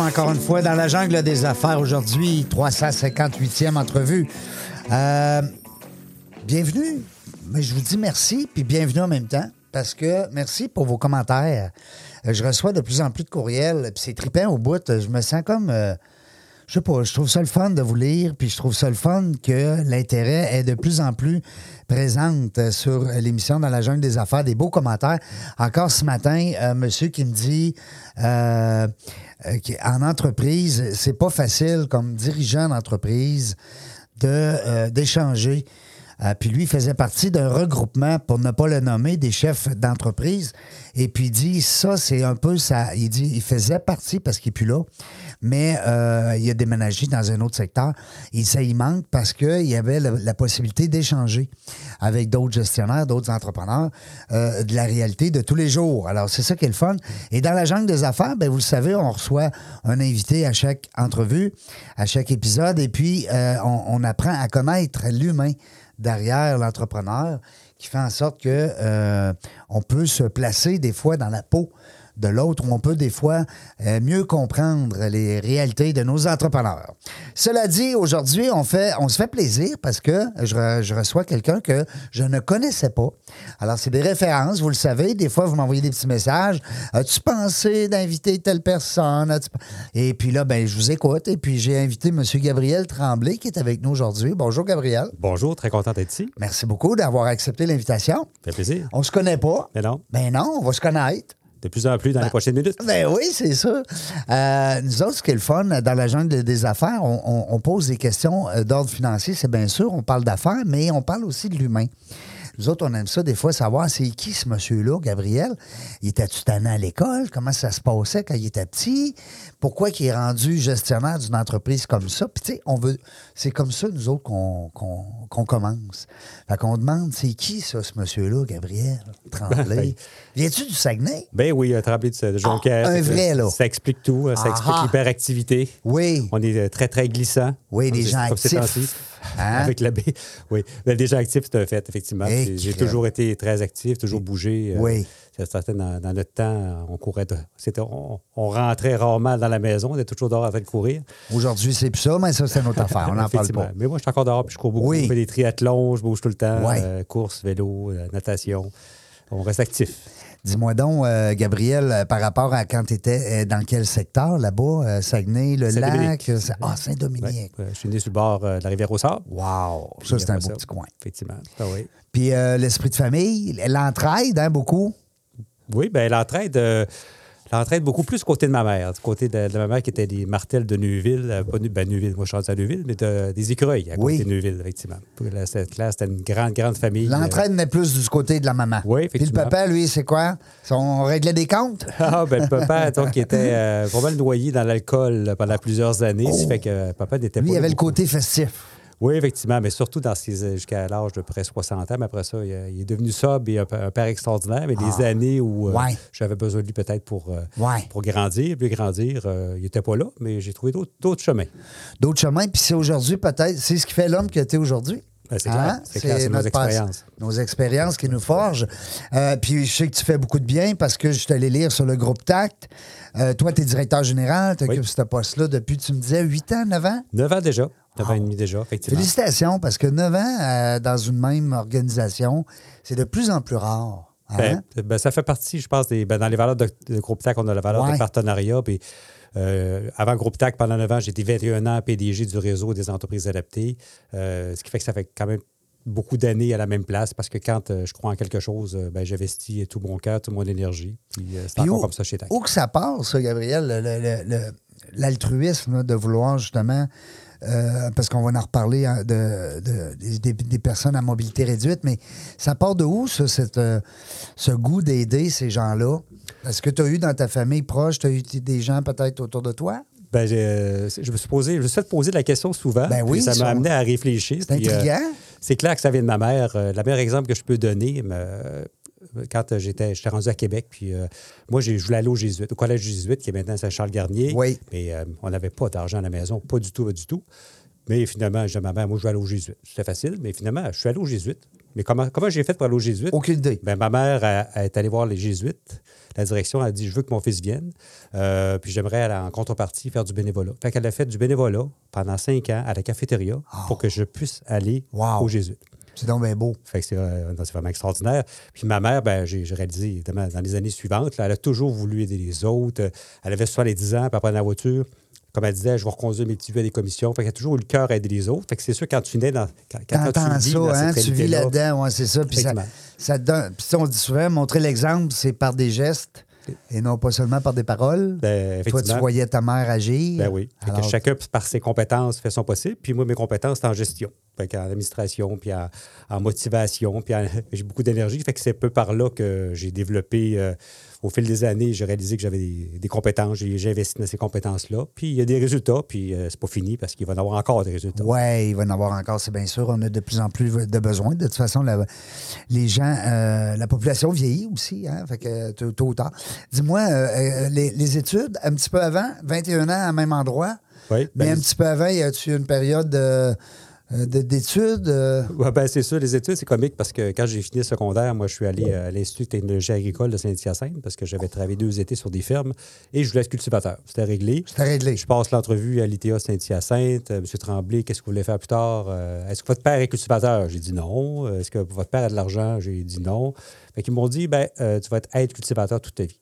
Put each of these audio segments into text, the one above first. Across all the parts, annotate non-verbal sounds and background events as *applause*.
Encore une fois dans la jungle des affaires aujourd'hui, 358e entrevue. Euh, bienvenue, mais je vous dis merci, puis bienvenue en même temps, parce que merci pour vos commentaires. Euh, Je reçois de plus en plus de courriels, puis c'est trippant au bout. Je me sens comme, euh, je sais pas, je trouve ça le fun de vous lire, puis je trouve ça le fun que l'intérêt est de plus en plus présente euh, sur l'émission dans la jungle des affaires, des beaux commentaires. Encore ce matin, un monsieur qui me dit euh, euh, qu'en entreprise, c'est pas facile comme dirigeant d'entreprise de, euh, d'échanger. Euh, puis lui, faisait partie d'un regroupement, pour ne pas le nommer, des chefs d'entreprise. Et puis il dit, ça, c'est un peu ça. Il dit, il faisait partie, parce qu'il n'est plus là, mais euh, il a déménagé dans un autre secteur. Et ça, il manque parce qu'il y avait la, possibilité d'échanger avec d'autres gestionnaires, d'autres entrepreneurs, euh, de la réalité de tous les jours. Alors, c'est ça qui est le fun. Et dans la jungle des affaires, ben, vous le savez, on reçoit un invité à chaque entrevue, à chaque épisode, et puis on apprend à connaître l'humain derrière l'entrepreneur qui fait en sorte que euh, on peut se placer des fois dans la peau de l'autre, où on peut des fois euh, mieux comprendre les réalités de nos entrepreneurs. Cela dit, aujourd'hui, on, fait, on se fait plaisir parce que je, re- je reçois quelqu'un que je ne connaissais pas. Alors, c'est des références, vous le savez. Des fois, vous m'envoyez des petits messages. As-tu pensé d'inviter telle personne? Et puis là, ben, je vous écoute. Et puis, j'ai invité M. Gabriel Tremblay qui est avec nous aujourd'hui. Bonjour, Gabriel. Bonjour, très content d'être ici. Merci beaucoup d'avoir accepté l'invitation. Ça fait plaisir. On se connaît pas. Mais non, Ben non, on va se connaître. De plus en plus dans les prochaines minutes. Ben oui, c'est ça. Euh, nous autres, ce qui est le fun, dans la jungle des affaires, on, on- on pose des questions euh, d'ordre financier, c'est bien sûr, on parle d'affaires, mais on parle aussi de l'humain. Nous autres, on aime ça des fois savoir c'est qui ce monsieur-là, Gabriel. Il était-tu à l'école? Comment ça se passait quand il était petit? Pourquoi il est rendu gestionnaire d'une entreprise comme ça? Puis tu sais, on veut. C'est comme ça, nous autres, qu'on commence. Fait qu'on demande c'est qui ça, ce monsieur-là, Gabriel? Tremblay? *laughs* Viens-tu du Saguenay? Ben oui, un tremblé de, Jonquière. Ah, un Ça- vrai, là. Ça explique tout. hein, Ça explique l'hyperactivité. Oui. On est euh, très, très glissant. Oui, c'est- gens actifs. Hein? Avec la baie. Oui. Des gens actifs, c'est un fait, effectivement. J'ai- toujours été très actif, toujours bougé. euh, Oui. c'est certain, dans, dans notre temps, on courait. de- on, on rentrait rarement dans la maison. On était toujours dehors en train de courir. Aujourd'hui, c'est plus ça, mais ça, c'est notre affaire. On n'en parle pas. Mais moi, je suis encore dehors, puis je cours beaucoup. Oui. Je fais des triathlons, je bouge tout le temps. Ouais. euh, course, vélo, euh, natation. On reste actif. Dis-moi donc, euh, Gabriel, euh, par rapport à quand tu étais dans quel secteur là-bas? euh, Saguenay, le lac? Euh, Ah, Saint-Dominique. ouais, je suis né sur le bord euh, de la rivière au Sable. Wow! Ça, c'est un beau petit coin. Effectivement. Ah oui. Puis euh, l'esprit de famille, l'entraide, hein, beaucoup? Oui, bien, l'entraide, euh, l'entraide beaucoup plus du côté de ma mère. Du côté de, de ma mère qui était des martels de Neuville. euh, pas ben, Neuville, moi je suis à Neuville, mais de- des écureuils à Oui. côté de Neuville, effectivement. Cette classe, c'était une grande, grande famille. L'entraide n'est plus du côté de la maman. Oui, Puis le effectivement. papa, lui, c'est quoi? On réglait des comptes? *laughs* Ah, ben le papa, donc, qui était euh, pas mal noyé dans l'alcool euh, pendant plusieurs années. Oh. Ça fait que euh, papa n'était Lui, pas. il là avait le côté festif. Oui, effectivement, mais surtout dans ses- jusqu'à l'âge de près 60 ans. Mais après ça, il, est devenu sobre et un, un père extraordinaire. Mais des années où euh, Ah. J'avais besoin de lui peut-être pour, euh, Ouais. pour grandir, plus grandir, euh, il n'était pas là, mais j'ai trouvé d'autres d'autres chemins. D'autres chemins, puis c'est aujourd'hui peut-être, c'est ce qui fait l'homme que tu es aujourd'hui. Ben, c'est clair, c'est clair, c'est nos expériences. Nos expériences qui nous forgent. Euh, puis je sais que tu fais beaucoup de bien parce que je suis allé lire sur le groupe TACT. Euh, toi, tu es directeur général, tu occupes Oui. ce poste-là depuis, tu me disais, 8 ans, 9 ans? 9 ans déjà, 9 ans et demi déjà, effectivement. Félicitations, parce que 9 ans euh, dans une même organisation, c'est de plus en plus rare. hein? Ben, ben, ça fait partie, je pense, des, ben, dans les valeurs de, de Groupe TAC, on a la valeur Ouais. de partenariat. Puis, euh, avant Groupe TAC, pendant 9 ans, j'étais 21 ans PDG du réseau des entreprises adaptées. Euh, ce qui fait que ça fait quand même beaucoup d'années à la même place parce que quand euh, je crois en quelque chose, euh, ben, j'investis tout mon cœur, toute mon énergie. Puis euh, c'est Puis encore où- comme ça chez TAC. Où que ça part, ça, Gabriel, l'altruisme de vouloir justement euh, parce qu'on va en reparler hein, de, de- des, des personnes à mobilité réduite, mais ça part de où, ça, cette, euh, ce goût d'aider ces gens-là? Est-ce que tu as eu dans ta famille proche, tu as eu des gens peut-être autour de toi? Ben, euh, je me suis posé, je me suis fait poser la question souvent. Ben oui, ça m'a amené à réfléchir. C'est euh, intriguant. c'est clair que ça vient de ma mère. Euh, le meilleur exemple que je peux donner, quand euh, j'étais, j'étais rendu à Québec, puis euh, moi, j'ai, je voulais aller au Jésuite, au collège jésuite, qui est maintenant Saint-Charles-Garnier. Oui. Mais euh, on n'avait pas d'argent à la maison, pas du tout, pas du tout. Mais finalement, je dis à ma mère, moi, je vais aller au Jésuite. C'était facile, mais finalement, je suis allé au Jésuite. Mais comment, comment j'ai fait pour aller au Jésuite? Aucune idée. Ben, ma mère elle- elle est allée voir les Jésuites. La direction a dit Je veux que mon fils vienne. Euh, puis j'aimerais aller en contrepartie faire du bénévolat. Fait qu'elle a fait du bénévolat pendant cinq ans à la cafétéria pour que je puisse aller Wow. aux Jésuites. C'est donc bien beau. Fait que c'est, euh, c'est vraiment extraordinaire. Puis ma mère, ben, j'ai, j'ai réalisé, évidemment, dans les années suivantes, là, elle a toujours voulu aider les autres. Euh, Elle avait 70 ans, puis elle prenait la voiture. Comme elle disait, je vais reconduire mes petits à des commissions. Fait qu'elle a toujours eu le cœur à aider les autres. Fait que c'est sûr, quand tu nais dans. Quand, quand T'entends tu vis dans ça, hein? cette Tu vis là-dedans, ouais, c'est ça. Puis ça, Effectivement. ça te donne. Puis ça, on dit souvent, montrer l'exemple, c'est par des gestes et non pas seulement par des paroles. ben, Toi, tu voyais ta mère agir. Ben oui. Que chacun, par ses compétences, fait son possible. Puis moi, mes compétences, c'est en gestion. Fait qu'en administration, puis en, en motivation, puis en- *laughs* j'ai beaucoup d'énergie. Fait que c'est peu par là que j'ai développé, euh, au fil des années, j'ai réalisé que j'avais des, des compétences. J'ai investi dans ces compétences-là. Puis il y a des résultats, puis euh, c'est pas fini parce qu'il va y en avoir encore des résultats. Oui, il va y en avoir encore, c'est bien sûr. On a de plus en plus de besoins. De toute façon, la- les gens, euh, la population vieillit aussi, hein, fait que tôt tôt ou tard. Dis-moi, euh, les, les études, un petit peu avant, 21 ans, à même endroit, Oui, mais ben, un petit peu avant, y a-tu une période de- de- d'études? euh? Ouais, ben, c'est sûr, les études, c'est comique parce que quand j'ai fini le secondaire, moi, je suis allé à l'Institut de technologie agricole de Saint-Hyacinthe parce que j'avais travaillé deux étés sur des fermes et je voulais être cultivateur. C'était réglé. C'était réglé. Je passe l'entrevue à l'ITA Saint-Hyacinthe. Euh, Monsieur Tremblay, qu'est-ce que vous voulez faire plus tard? Euh, Est-ce que votre père est cultivateur? J'ai dit non. Euh, Est-ce que votre père a de l'argent? J'ai dit non. Fait qu'ils m'ont dit, ben, euh, tu vas être aide cultivateur toute ta vie.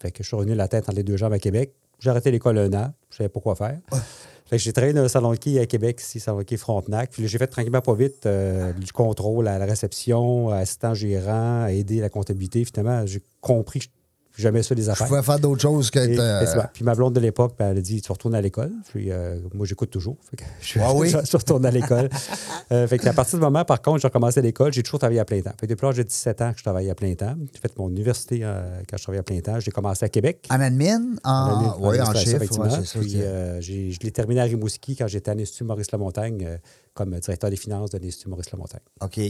Fait que je suis revenu la tête entre les deux jambes à Québec. J'ai arrêté l'école un an. Je savais pas quoi faire. Fait que j'ai travaillé dans un salon de quai à Québec, ici, salon de quai Frontenac. Puis là, j'ai fait tranquillement pas vite euh, du contrôle à la réception, assistant gérant, aider la comptabilité. Finalement, j'ai compris que j'aimais ça Je affaires. pouvais faire d'autres choses que. Et- euh. Puis ma blonde de l'époque, ben, elle a dit Tu retournes à l'école. Puis euh, moi, j'écoute toujours. Fait que je, Ah oui? *laughs* je suis retourné à l'école. Euh, fait que à partir du moment, par contre, j'ai recommencé à l'école, j'ai toujours travaillé à plein temps. Fait que depuis l'âge de 17 ans que je travaille à plein temps. J'ai fait mon université euh, quand je travaillais à plein temps. J'ai commencé à Québec. En admin? En, oui, en ouais, ça, Puis je l'ai terminé à Rimouski quand j'étais à l'Institut Maurice-Lamontagne comme directeur des finances de l'Institut Maurice-Lamontagne. OK.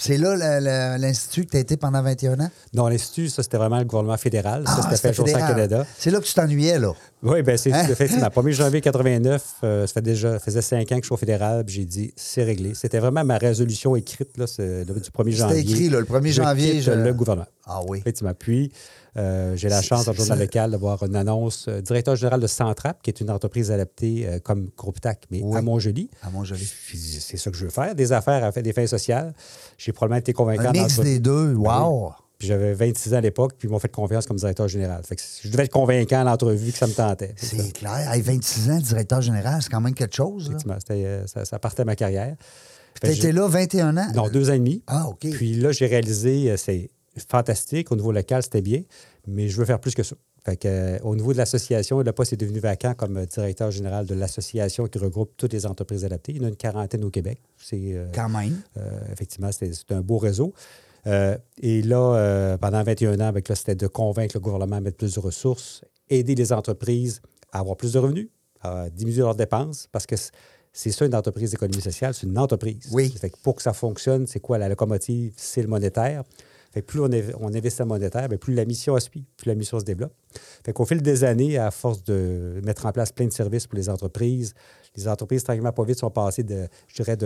C'est là l'Institut que tu as été pendant 21 ans? Non, l'Institut, ça, c'était vraiment le gouvernement fédéral. ça, c'était fait Jour. Canada. C'est là que tu t'ennuyais, là. Oui, bien, c'est Hein? effectivement. *laughs* 1er janvier 89, euh, ça fait déjà, faisait cinq ans que je suis au fédéral, puis j'ai dit, c'est réglé. C'était vraiment ma résolution écrite, là, du 1er janvier. C'était écrit, là, le 1er Je janvier. je- le gouvernement. Ah oui. Effectivement. Puis, euh, j'ai la chance, dans le journal local, d'avoir une annonce. euh, directeur général de Centrap, qui est une entreprise adaptée euh, comme Groupe TAC, mais Oui. à Montjoli. À Montjoli. C'est ça que je veux faire, des affaires à faire des fins sociales. J'ai probablement été convaincant. Un mix dans- des deux. Wow! Puis j'avais 26 ans à l'époque, puis ils m'ont fait confiance comme directeur général. Fait que je devais être convaincant à l'entrevue que ça me tentait. C'est clair. Hey, 26 ans, directeur général, c'est quand même quelque chose. là. Ça, ça partait ma carrière. Tu étais là 21 ans? Non, deux ans et demi. Ah, OK. Puis là, j'ai réalisé, c'est fantastique. Au niveau local, c'était bien, mais je veux faire plus que ça. Fait que, euh, au niveau de l'association, le poste est devenu vacant comme euh, directeur général de l'association qui regroupe toutes les entreprises adaptées. Il y en a une quarantaine au Québec. C'est, euh, Quand même. euh, effectivement, c'est un beau réseau. Et là, pendant 21 ans, avec c'était de convaincre le gouvernement à mettre plus de ressources, aider les entreprises à avoir plus de revenus, à diminuer leurs dépenses, parce que c'est ça une entreprise d'économie sociale, c'est une entreprise. Oui. Fait que pour que ça fonctionne, c'est quoi la locomotive? C'est le monétaire. Fait que plus on, on investit en monétaire, bien, plus la mission suit, plus la mission se développe. Fait qu'au fil des années, à force de mettre en place plein de services pour les entreprises, les entreprises, tranquillement, pas vite, sont passées de, je dirais,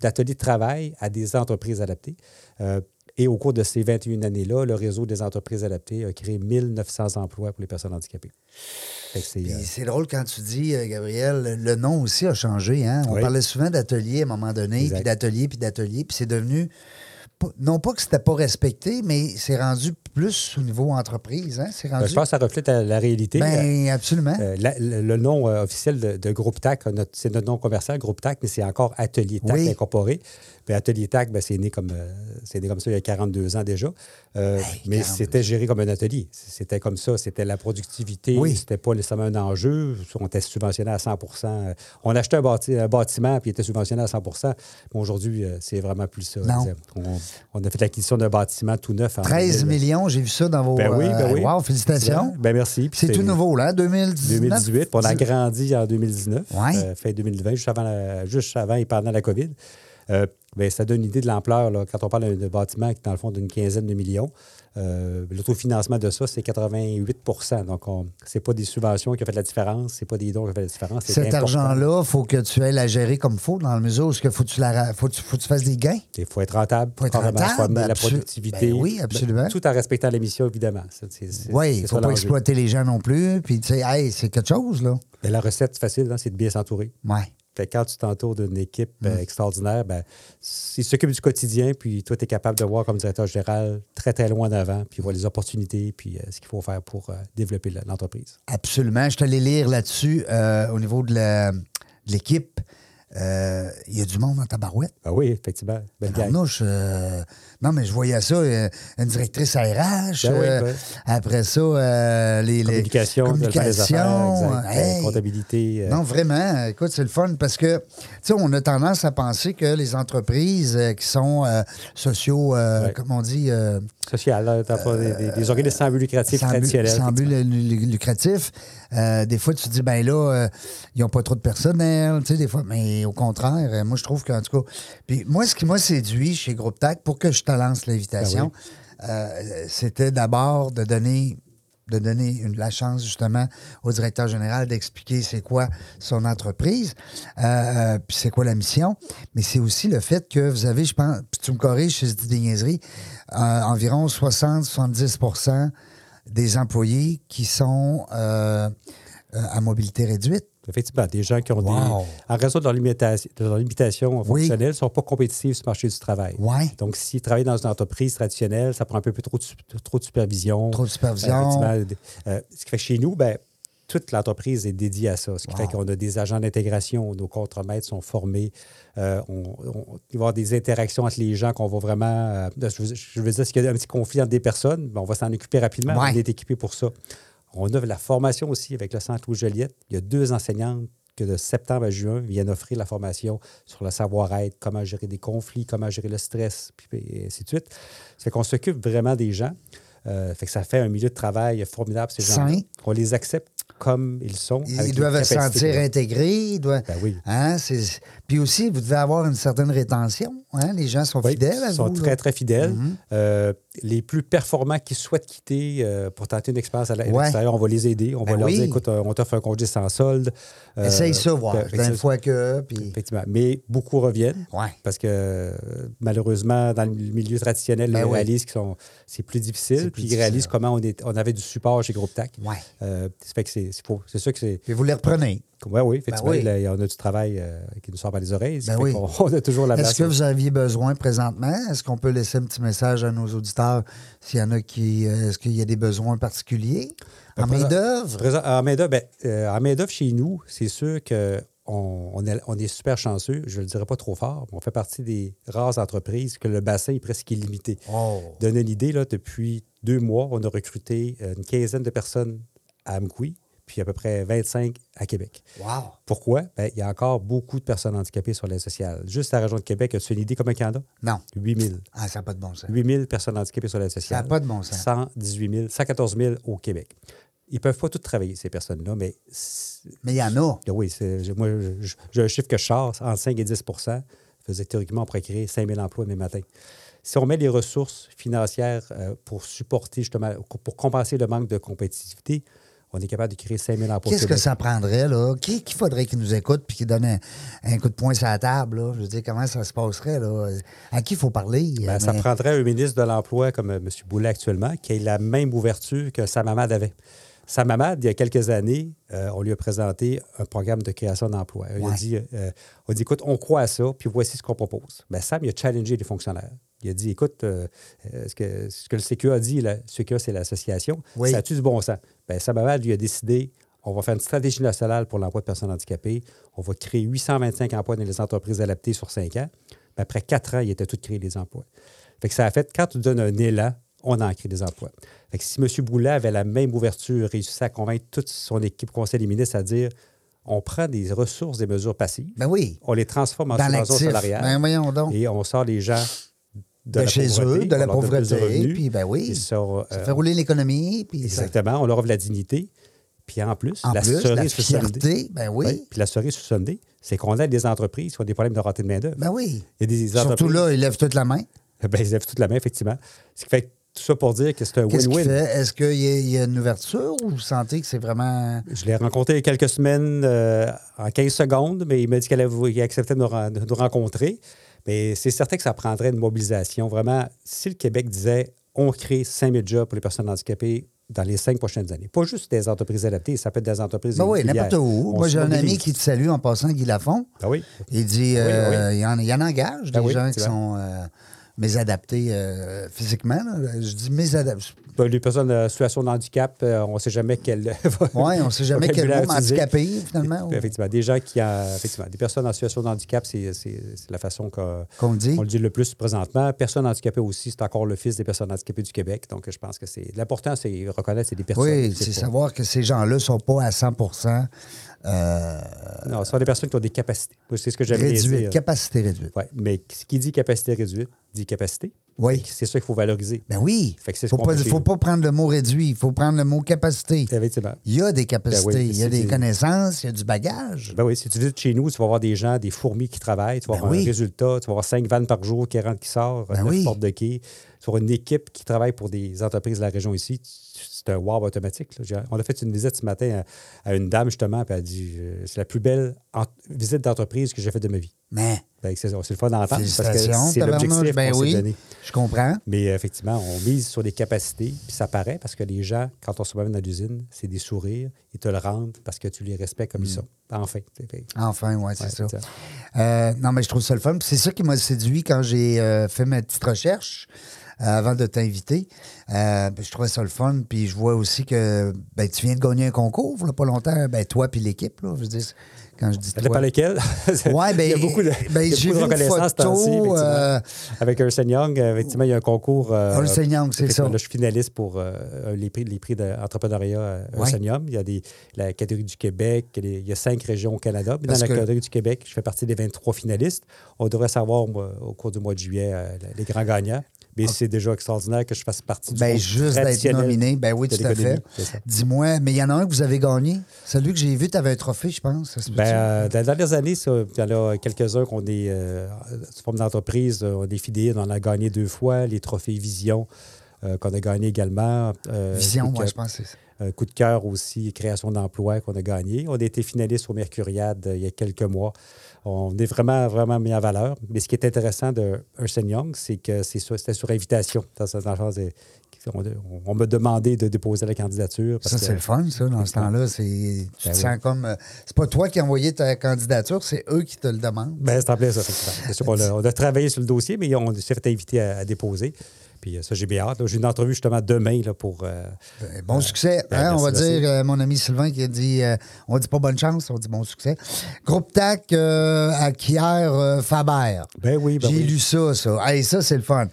d'ateliers de, travail à des entreprises adaptées. Euh, et au cours de ces 21 années-là, le réseau des entreprises adaptées a créé 1900 emplois pour les personnes handicapées. C'est, euh, c'est drôle quand tu dis, euh, Gabriel, le nom aussi a changé. Hein? On Oui. parlait souvent d'atelier à un moment donné, Exact. puis d'atelier, puis d'atelier, puis c'est devenu. Non pas que c'était pas respecté, mais c'est rendu plus au niveau entreprise. Hein? C'est Ben, je pense que ça reflète la, la réalité. Ben, absolument. Euh, la- le, le nom euh, officiel de, de Groupe TAC, c'est notre nom commercial, Groupe TAC, mais c'est encore Atelier TAC Oui. incorporé. Puis Atelier TAC, ben, c'est né, comme, euh, c'est né comme ça il y a 42 ans déjà. Euh, Hey, mais 42. c'était géré comme un atelier. C'était comme ça. C'était la productivité. Oui. C'était pas nécessairement un enjeu. On était subventionné à 100% On achetait un, bâti- un bâtiment puis il était subventionné à 100 Mais aujourd'hui, euh, c'est vraiment plus ça. Non. On, on a fait l'acquisition d'un bâtiment tout neuf. en 13 2000. J'ai vu ça dans vos. Ben oui, ben euh, oui. Wow, félicitations. Ben merci. C'est tout nouveau, là, 2019. 2018. Puis on a grandi en 2019, Ouais. euh, fin 2020, juste avant, la- juste avant et pendant la COVID. Euh, ben, ça donne une idée de l'ampleur. Quand on parle d'un bâtiment qui est dans le fond d'une quinzaine de millions, euh, l'autofinancement de ça, c'est 88% Donc, ce n'est pas des subventions qui ont fait la différence, c'est pas des dons qui ont fait la différence. Cet argent-là, il faut que tu ailles la gérer comme il faut, dans la mesure où il faut, que tu la faut, tu- faut que tu fasses des gains. Il faut être rentable. Faut être rentable, faut la productivité. Ben oui, absolument. Ben, tout en respectant l'émission, évidemment. Oui, il ne faut pas exploiter les gens non plus. Puis, tu sais, hey, c'est quelque chose, là. La recette facile, hein, c'est de bien s'entourer. Ouais. Fait que quand tu t'entoures d'une équipe euh, Mm. extraordinaire, ben, ils s'occupent du quotidien, puis toi, tu es capable de voir comme directeur général très, très loin en avant, puis voir les opportunités, puis euh, ce qu'il faut faire pour euh, développer l'entreprise. Absolument. Je te allé lire là-dessus euh, au niveau de la- l'équipe. Euh, Il y a du monde dans ta barouette. Ah oui, effectivement. Belle euh, non, mais je voyais ça, euh, une directrice RH. Ben oui, ben. Après ça, les, les- Communication, de faire des affaires, hey. Comptabilité. Non, vraiment. Écoute, c'est le fun parce que, tu sais, on a tendance à penser que les entreprises qui sont sociaux, Ouais. comme on dit, social, là, t'as pas des, des- organismes sans but lucratif traditionnels. sans but lucratif, euh, des fois, tu te dis, ben là, euh, ils n'ont pas trop de personnel, tu sais, des fois, mais au contraire, euh, moi, je trouve qu'en tout cas, puis moi, ce qui m'a séduit chez Groupe TAC, pour que je te lance l'invitation, Ben euh, c'était d'abord de donner de donner une- la chance justement au directeur général d'expliquer c'est quoi son entreprise, euh, puis c'est quoi la mission, mais c'est aussi le fait que vous avez, je pense, puis tu me corriges si je dis des niaiseries, euh, environ 60-70 des employés qui sont euh, euh, à mobilité réduite. Effectivement, des gens qui ont des. En raison de leur limitation, de leur limitation fonctionnelle, ne sont pas compétitifs sur le marché du travail. Ouais. Donc, s'ils travaillent dans une entreprise traditionnelle, ça prend un peu plus trop de, trop de supervision. Trop de supervision. Euh, euh, ce qui fait que chez nous, ben, toute l'entreprise est dédiée à ça. Ce qui Wow. fait qu'on a des agents d'intégration, nos contremaîtres sont formés. euh, on, on- il va y avoir des interactions entre les gens qu'on va vraiment. euh, je, veux, je veux dire, s'il y a un petit conflit entre des personnes, ben, on va s'en occuper rapidement. Ouais. On est équipé pour ça. On a la formation aussi avec le Centre Louis-Joliette. Il y a deux enseignantes que de septembre à juin viennent offrir la formation sur le savoir-être, comment gérer des conflits, comment gérer le stress, puis, et ainsi de suite. Ça fait qu'on s'occupe vraiment des gens. Euh, fait que ça fait un milieu de travail formidable, ces gens Sain. On les accepte comme ils sont. Ils, doivent se sentir intégrés. Ils doivent, Ben oui. hein, c'est- Puis aussi, vous devez avoir une certaine rétention. hein, Les gens sont Oui, fidèles à Ils sont vous. très, là. très fidèles. Mhm. Euh, les plus performants qui souhaitent quitter euh, pour tenter une expérience à Ouais. l'extérieur, on va les aider. On Ben va leur oui. dire, écoute, euh, on t'offre un congé sans solde. Euh, Essaye ça, voir. D'une que fois que. Puis... Effectivement. Mais beaucoup reviennent. Ouais. Parce que malheureusement, dans le milieu traditionnel, Ben ils oui. réalisent que c'est plus difficile. plus puis ils réalisent comment on, est, on avait du support chez Groupe TAC. Ouais. C'est sûr que c'est. Puis vous les reprenez. Oui, oui, effectivement. oui. là, on a du travail euh, qui nous sort par les oreilles. Ben *laughs* oui. on a toujours la Est-ce que vous aviez besoin présentement? Est-ce qu'on peut laisser un petit message à nos auditeurs s'il y en a qui. euh, Est-ce qu'il y a des besoins particuliers? Ben, En main-d'œuvre? En main-d'œuvre, ben, euh, en main-d'œuvre chez nous, c'est sûr que on, on est, super chanceux. Je ne le dirais pas trop fort, mais on fait partie des rares entreprises que le bassin est presque illimité. Oh. Donner une idée, là, depuis deux mois, on a recruté euh, une quinzaine de personnes à Amqui, puis à peu près 25 à Québec. Wow. Pourquoi? Ben, il y a encore beaucoup de personnes handicapées sur l'aide sociale. Juste la région de Québec, as-tu une idée combien il y en a? Non. 8 000. Ah, ça n'a pas de bon sens. 8 000 personnes handicapées sur l'aide Ça sociale. n'a pas de bon sens. 118 000, 114 000 au Québec. Ils ne peuvent pas toutes travailler, ces personnes-là, mais Mais il y en a. ah Oui, moi, j'ai un chiffre que je sors, entre 5 et 10 Ça faisait que théoriquement, on pourrait créer 5 000 emplois demain matin. Si on met les ressources financières euh, pour supporter, justement, pour compenser le manque de compétitivité, on est capable de créer 5 000 emplois. Qu'est-ce que ça prendrait, là? Qui, qui faudrait qu'il nous écoute puis qu'il donne un, un coup de poing sur la table, là? Je veux dire, comment ça se passerait, là? À qui il faut parler? Ben, Ça prendrait un ministre de l'Emploi comme euh, M. Boulet actuellement, qui ait la même ouverture que Samamad avait. Samamad, il y a quelques années, euh, on lui a présenté un programme de création d'emplois. Il a dit, euh, on a dit, écoute, on croit à ça, puis voici ce qu'on propose. Ben, Sam, il a challengé les fonctionnaires. Il a dit écoute, euh, euh, ce, que, ce que le CQA a dit, le CQA, c'est l'association, Oui. ça a-tu du bon sens? Bien, Sabaval, lui, a décidé on va faire une stratégie nationale pour l'emploi de personnes handicapées. On va créer 825 emplois dans les entreprises adaptées sur cinq ans. Puis après quatre ans, il était tout créé des emplois. Fait que ça a fait, quand tu donnes un élan, on en crée des emplois. Fait que si M. Boulet avait la même ouverture, réussissait à convaincre toute son équipe conseil des ministres à dire on prend des ressources, des mesures passives, Ben oui. on les transforme en subventions salariales Ben voyons donc. et on sort les gens de, De, la chez pauvreté, eux, de la pauvreté. Puis, ben oui. Ça euh, fait rouler l'économie. Puis ça- Exactement, on leur offre la dignité. Puis en plus, en la plus, cerise la Sunday-. Ben oui. Puis la cerise sur Sunday, c'est qu'on aide des entreprises qui ont des problèmes de rentrée de main-d'œuvre. Ben oui. A des Surtout là, ils lèvent toute la main. *laughs* Ben, ils lèvent toute la main, effectivement. Ce qui fait que tout ça pour dire que c'est un win-win. Est-ce qu'il y, a- y a une ouverture ou vous sentez que c'est vraiment. Je l'ai rencontré il y a quelques semaines euh, en 15 secondes, mais il m'a dit qu'il acceptait de nous, ren- de nous rencontrer. Mais c'est certain que ça prendrait une mobilisation. Vraiment, si le Québec disait on crée 5000 jobs pour les personnes handicapées dans les cinq prochaines années, pas juste des entreprises adaptées, ça peut être des entreprises. Ben oui, n'importe où. On Moi, j'ai un ami qui te salue en passant, Guy Lafont. Ah oui. Il dit euh, Il, en, il en engage Ben des oui, gens qui sont euh, mésadaptés euh, physiquement. là. Je dis mésadaptés. Ben, les personnes en situation de handicap, euh, on ne sait jamais quel. *laughs* Oui, on ne sait jamais quel mot handicapé, finalement, ou- Effectivement, des gens qui ont. Effectivement, des personnes en situation de handicap, c'est la façon qu'on qu'on le dit. on le dit le plus présentement. Personnes handicapées aussi, c'est encore le fils des personnes handicapées du Québec. Donc, je pense que c'est. L'important, c'est reconnaître que c'est des personnes. Oui, c'est savoir que ces gens-là ne sont pas à 100% euh, Non, ce sont des personnes qui ont des capacités. C'est ce que j'avais dire. capacité réduite. Ouais, mais ce qui dit capacité réduite dit capacité. Oui. C'est ça qu'il faut valoriser. Ben oui. Fait que c'est ce faut qu'on pas, faut pas prendre le mot réduit, il faut prendre le mot capacité. Effectivement. Il y a des capacités, Ben oui, il y a des connaissances, il y a du bagage. Ben oui, si tu visites chez nous, tu vas voir des gens, des fourmis qui travaillent, tu vas Ben avoir oui. un résultat, tu vas avoir cinq vannes par jour qui rentrent, qui sortent, Ben neuf oui. portes de quai. Tu vas avoir une équipe qui travaille pour des entreprises de la région ici. C'est un wow automatique. là. On a fait une visite ce matin à, à une dame, justement, puis elle a dit euh, c'est la plus belle visite d'entreprise que j'ai faite de ma vie. Mais, Ben, c'est le fun d'entendre parce que c'est l'objectif ben oui, donné. je comprends. Mais euh, effectivement, on mise sur des capacités, puis ça paraît parce que les gens, quand on se promène dans l'usine, c'est des sourires, ils te le rendent parce que tu les respectes comme ils sont. Enfin. Enfin, ouais, c'est Ouais, ça. Euh, non, mais je trouve ça le fun. C'est ça qui m'a séduit quand j'ai euh, fait ma petite recherche avant de t'inviter. Euh, ben, je trouvais ça le fun. Puis je vois aussi que ben, tu viens de gagner un concours, a pas longtemps. Ben, toi puis l'équipe, là. Je veux dire, quand je dis Ça lesquels. *laughs* Ouais, ben, il y a beaucoup de, ben, il y a beaucoup de reconnaissance photo, euh, Avec Ernst Young, euh, effectivement, il y a un concours. euh, Ernst Young, c'est ça. Là, je suis finaliste pour euh, les prix, les prix d'entrepreneuriat euh, Ouais. Ernst Young. Il y a des, la catégorie du Québec, il y a des- il y a cinq régions au Canada. Mais dans la que- catégorie du Québec, je fais partie des 23 finalistes. On devrait savoir moi, au cours du mois de juillet euh, les grands gagnants. Mais c'est déjà extraordinaire que je fasse partie du Ben, groupe juste d'être nominé. Ben oui, tout à fait. Dis-moi, mais il y en a un que vous avez gagné. Celui que j'ai vu, tu avais un trophée, je pense. Ça se peut-tu? Ben, euh, dans les dernières années, il y en a quelques-uns qu'on est euh, sous forme d'entreprise, euh, des fidèles, on en a gagné deux fois, les trophées Vision euh, qu'on a gagné également. Vision, moi, je pense que c'est ça. un coup de cœur aussi, création d'emplois qu'on a gagné. On a été finaliste au Mercuriade il y a quelques mois. On est vraiment, vraiment mis en valeur. Mais ce qui est intéressant de Ernst Young, c'est que c'était sur invitation. Dans, on, on m'a demandé de déposer la candidature. parce Ça, c'est le fun, ça, dans ce temps-là. C'est, tu Ben te oui. sens comme. euh, C'est pas toi qui as envoyé ta candidature, c'est eux qui te le demandent. Ben, c'est en plein ça. effectivement. Sûr a, on a travaillé sur le dossier, mais on s'est fait inviter à, à déposer. Puis euh, ça, j'ai bien hâte. J'ai une entrevue justement demain là, pour. euh, Ben, bon succès. ben, hein, on va dire, euh, mon ami Sylvain qui a dit, euh, on dit pas bonne chance, on dit bon succès. Groupe TAC euh, acquiert euh, Faber. Ben oui, ben J'ai oui. lu ça, ça. Hey, ça, c'est le fun.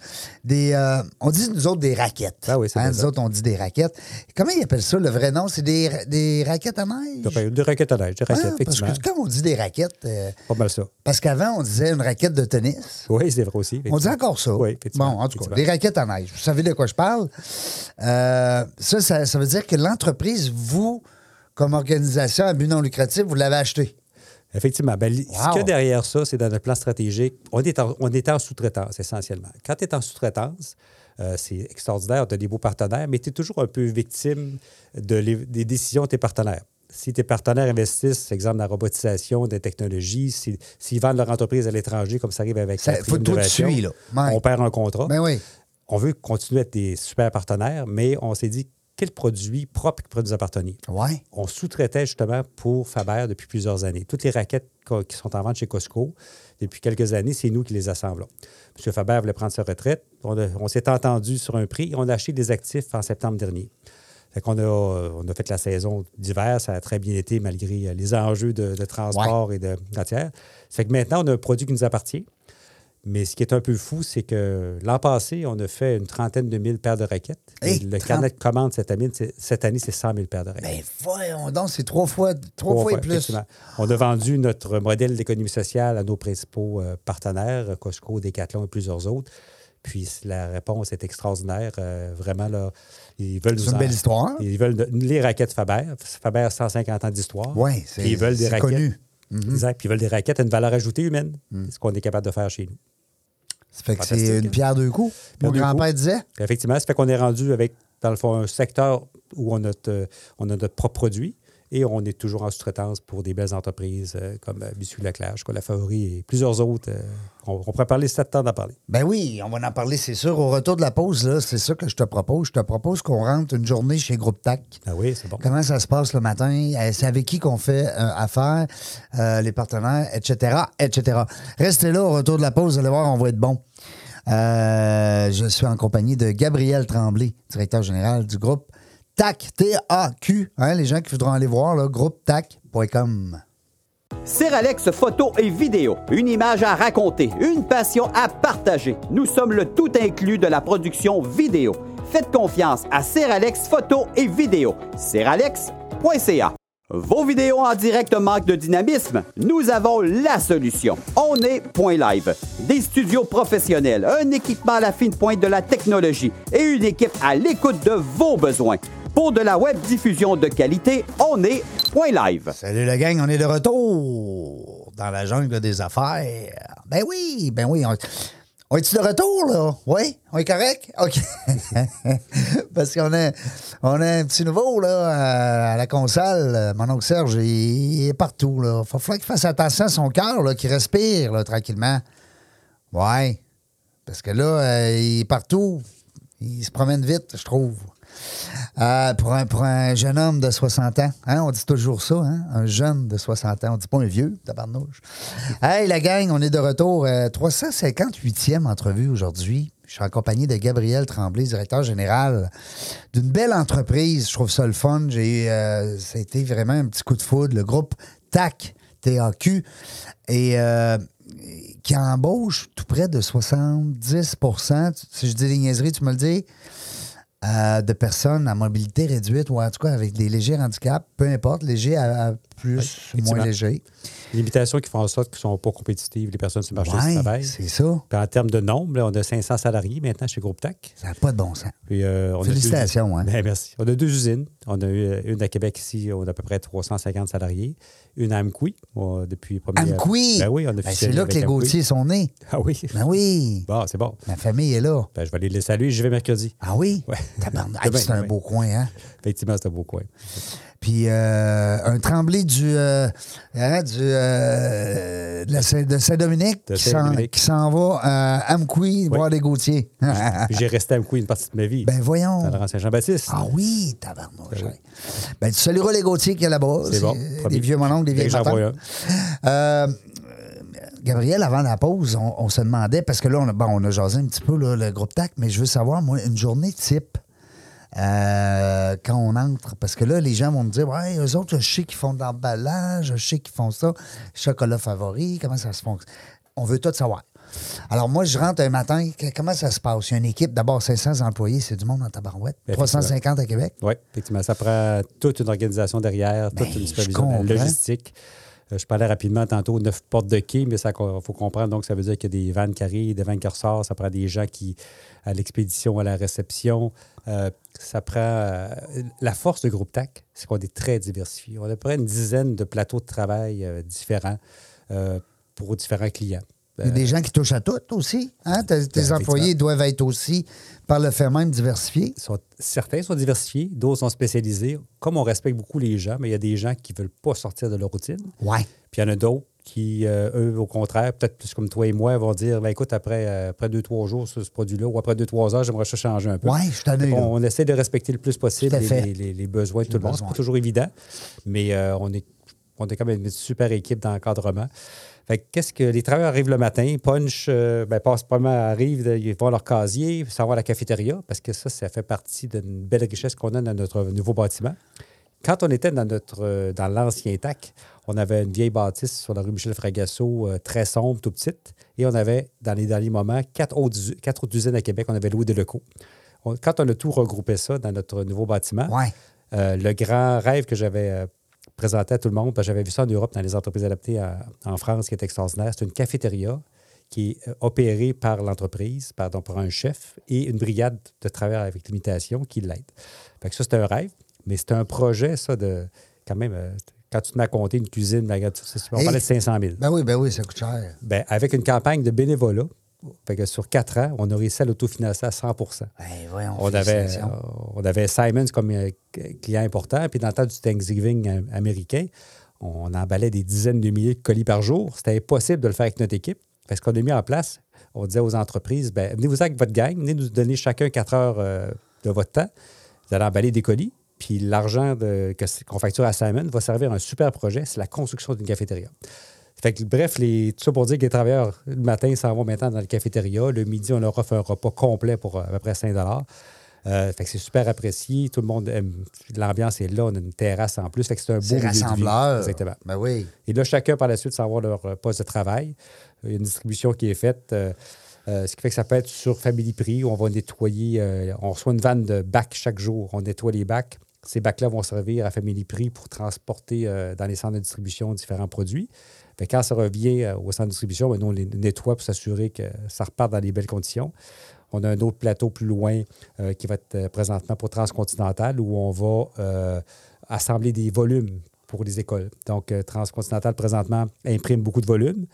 Des, euh, on dit, nous autres, des raquettes. Ah oui, c'est Hein, Nous autres, on dit des raquettes. Comment ils appellent ça, le vrai nom? C'est des, des raquettes à neige? De, de raquettes à neige, de Ah, raquettes, parce effectivement. que quand on dit des raquettes, euh, Pas mal ça. parce qu'avant, on disait une raquette de tennis. Oui, c'est vrai aussi. On dit encore ça. Oui, effectivement. Bon, en tout cas, des raquettes à neige. Vous savez de quoi je parle? Euh, ça, ça, ça veut dire que l'entreprise, vous, comme organisation à but non lucratif, vous l'avez acheté. Effectivement. Ben, Ce qu'il y a derrière ça, c'est dans notre plan stratégique. On est en, on est en sous-traitance, essentiellement. Quand tu es en sous-traitance, euh, c'est extraordinaire, tu as des beaux partenaires, mais tu es toujours un peu victime de les- des décisions de tes partenaires. Si tes partenaires investissent, exemple, dans la robotisation, des technologies, si- s'ils vendent leur entreprise à l'étranger, comme ça arrive avec Ça- la faut tu innovation, suis, là. Ouais. on perd un contrat. Ben oui. On veut continuer à être des super partenaires, mais on s'est dit, quel produit propre qui pourrait nous appartenir? Ouais. On sous-traitait justement pour Faber depuis plusieurs années. Toutes les raquettes qui sont en vente chez Costco, depuis quelques années, c'est nous qui les assemblons. M. Faber voulait prendre sa retraite. On, on s'est entendu sur un prix et on a acheté des actifs en septembre dernier. Fait a, euh, on a fait la saison d'hiver, ça a très bien été malgré les enjeux de, de transport et de matière. Ça fait que maintenant, on a un produit qui nous appartient. Mais ce qui est un peu fou, c'est que l'an passé, on a fait une trentaine de mille paires de raquettes. Hey, Et le 30 carnet de commande cette année, c'est- cette année, c'est 100 000 paires de raquettes. Ben voyons donc, c'est trois fois, trois, Trois fois, et plus. On a vendu notre modèle d'économie sociale à nos principaux euh, partenaires, Costco, Decathlon et plusieurs autres. Puis la réponse est extraordinaire. Euh, vraiment, là, ils veulent C'est nous une en- belle histoire. Ils veulent de- les raquettes Faber. Faber, 150 ans d'histoire. Oui, c'est Puis ils veulent des c'est raquettes. connu. Mm-hmm. Exact. Puis ils veulent des raquettes à une valeur ajoutée humaine. Mm. C'est ce qu'on est capable de faire chez nous. Ça fait que c'est une hein? pierre deux coups. Mon grand-père disait. Effectivement, ça fait qu'on est rendu avec, dans le fond, un secteur où on a, notre, euh, on a notre propre produit et on est toujours en sous-traitance pour des belles entreprises euh, comme euh, Biscuit Leclerc, La Favori et plusieurs autres. euh, on, on pourrait parler sept temps d'en parler. Ben oui, on va en parler, c'est sûr. Au retour de la pause, c'est ça que je te propose. Je te propose qu'on rentre une journée chez Groupe TAC. Ah oui, c'est bon. Comment ça se passe le matin? Euh, C'est avec qui qu'on fait euh, affaire, les partenaires, etc., etc. Restez là au retour de la pause, vous allez voir, on va être bon. Je suis en compagnie de Gabriel Tremblay, directeur général du groupe TAC, T-A-Q. Hein, les gens qui voudront aller voir, là, groupetac.com. Seralex photo et vidéo, une image à raconter, une passion à partager. Nous sommes le tout inclus de la production vidéo. Faites confiance à Seralex photo et vidéo. Seralex.ca. Vos vidéos en direct manquent de dynamisme? Nous avons la solution. On est Point Live. Des studios professionnels, un équipement à la fine pointe de la technologie et une équipe à l'écoute de vos besoins. Pour de la web diffusion de qualité, on est Point Live. Salut la gang, on est de retour dans la jungle des affaires. Ben oui, ben oui. On, est-tu de retour, là? Oui? On est correct? OK. *laughs* Parce qu'on a, on a un petit nouveau, là, à la console. Mon oncle Serge, il, est partout, là. Va falloir qu'il fasse attention à son cœur, là, qu'il respire, là, tranquillement. Ouais. Parce que là, euh, il est partout. Il se promène vite, je trouve. Euh, pour, un, jeune homme de 60 ans, hein, on dit toujours ça, hein, un jeune de 60 ans, on dit pas un vieux, tabarnouche. Hey, la gang, on est de retour. euh, 358e entrevue aujourd'hui. Je suis en compagnie de Gabriel Tremblay, directeur général d'une belle entreprise. Je trouve ça le fun. J'ai, euh, ça a été vraiment un petit coup de foudre. Le groupe TAC, TAQ, et euh, qui embauche tout près de 70% Si je dis des niaiseries, tu me le dis? Euh, de personnes à mobilité réduite ou en tout cas avec des légers handicaps, peu importe, léger à, à plus, effectivement. moins léger. Limitations qui font en sorte qu'ils ne sont pas compétitives, les personnes sur le marché du travail. c'est ça. Puis en termes de nombre, là, on a 500 salariés maintenant chez Groupe TAC. Ça n'a pas de bon sens. Puis, euh, on a Félicitations, deux- hein. Ben, merci. On a deux usines. On a eu euh, une à Québec ici, on a à peu près 350 salariés. Une à Amqui, depuis le premier. Amqui! Ben oui, on a Ben, c'est là que les Amqui. Gauthier sont nés. Ah oui. Ben oui. Bon, c'est bon. Ma famille est là. Ben, je vais aller les saluer. Je vais mercredi. Ah oui? Ouais. Tabarnak, c'est un beau coin, hein? Effectivement, c'est un beau coin. Puis euh, un tremblé du, euh, hein, du euh, de, Saint- Saint-Dominique qui s'en- va à Amqui voir les Gauthier. Puis j'ai resté à Amqui une partie de ma vie. ben voyons. Dans le rang Saint-Jean-Baptiste. Ah oui, tabarnouche. Ben, tu salueras les Gauthier qui est là-bas. C'est bon, Les promis. vieux mononcles, des. Euh, Gabriel, avant la pause, on, on se demandait, parce que là, on a, bon, on a jasé un petit peu là, le groupe TAC, mais je veux savoir, moi, une journée type, euh, quand on entre, parce que là, les gens vont me dire, ouais, eux autres, je sais qu'ils font de l'emballage, je sais qu'ils font ça, chocolat favori, comment ça se fonctionne. On veut tout savoir. Alors, moi, je rentre un matin, comment ça se passe? Il y a une équipe, d'abord 500 employés, c'est du monde en tabarouette. Ben, 350 à Québec. Oui, effectivement. Ça prend toute une organisation derrière, Ben, toute une je supervision logistique. Euh, je parlais rapidement tantôt neuf portes de quai, mais il faut comprendre. Donc, ça veut dire qu'il y a des vannes qui arrivent, des vannes qui ressortent. Ça prend des gens qui, à l'expédition, à la réception. Euh, ça prend. euh, la force de Groupe TAC, c'est qu'on est très diversifié. On a à peu près une dizaine de plateaux de travail euh, différents pour différents clients. Il y a des gens qui touchent à tout aussi. Hein? Tes, tes Ben, employés doivent être aussi, par le fait même, diversifiés. sont- certains sont diversifiés, d'autres sont spécialisés. Comme on respecte beaucoup les gens, mais il y a des gens qui ne veulent pas sortir de leur routine. Ouais. Puis il y en a d'autres qui, euh, eux, au contraire, peut-être plus comme toi et moi, vont dire ben, écoute, après, euh, après deux, trois jours sur ce produit-là, ou après deux, trois heures, j'aimerais ça changer un peu. Oui, je t'en ai on, on, essaie de respecter le plus possible les, les- les besoins de tout le monde. C'est besoins. pas toujours évident, mais euh, on, est, on est quand même une super équipe d'encadrement. Fait que qu'est-ce que les travailleurs arrivent le matin, punch, ben, pas mal, arrivent, ils vont à leur casier, s'en vont à la cafétéria, parce que ça, ça fait partie d'une belle richesse qu'on a dans notre nouveau bâtiment. Quand on était dans notre dans l'ancien TAC, on avait une vieille bâtisse sur la rue Michel Fragasso, euh, très sombre, tout petite, et on avait, dans les derniers moments, quatre autres, usi- quatre autres usines à Québec. On avait loué des locaux. On- quand on a tout regroupé ça dans notre nouveau bâtiment, Ouais. euh, le grand rêve que j'avais euh, présenté à tout le monde, parce que j'avais vu ça en Europe dans les entreprises adaptées à- en France, qui est extraordinaire, c'est une cafétéria qui est opérée par l'entreprise, pardon, par un chef et une brigade de travailleurs avec limitation qui l'aide. Fait que ça, c'était un rêve, mais c'était un projet, ça, de quand même, quand tu te mets à compter une cuisine, ben, on Hey. parlait de 500 000. Ben oui, ben oui, ça coûte cher. Ben, avec une campagne de bénévolat, fait que sur quatre ans, on a réussi à l'autofinancer à 100 Ben voyons, on avait, félicitations. euh, on avait Simons comme euh, client important. Puis dans le temps du Thanksgiving euh, américain, on emballait des dizaines de milliers de colis par jour. C'était impossible de le faire avec notre équipe. Parce qu'on a mis en place, on disait aux entreprises, ben, venez-vous avec votre gang, venez nous donner chacun quatre heures euh, de votre temps. Vous allez emballer des colis. Puis l'argent qu'on facture à Simon va servir à un super projet, c'est la construction d'une cafétéria. Fait que, bref, les, tout ça pour dire que les travailleurs, le matin, s'en vont maintenant dans la cafétéria. Le midi, on leur offre un repas complet pour à peu près 5 euh, fait que c'est super apprécié. Tout le monde aime. L'ambiance est là. On a une terrasse en plus. Fait que c'est un beau rassembleur. Exactement. Ben oui. Et là, chacun, par la suite, s'en va à leur euh, poste de travail. Il y a une distribution qui est faite. euh, euh, ce qui fait que ça peut être sur Family Prix où on va nettoyer. on reçoit une vanne de bacs chaque jour. On nettoie les bacs. Ces bacs-là vont servir à Family Prix pour transporter euh, dans les centres de distribution différents produits. Fait quand ça revient euh, au centre de distribution, ben, nous, on les nettoie pour s'assurer que ça repart dans les belles conditions. On a un autre plateau plus loin euh, qui va être présentement pour Transcontinental où on va assembler des volumes pour les écoles. Donc, Transcontinental, présentement, imprime beaucoup de volumes.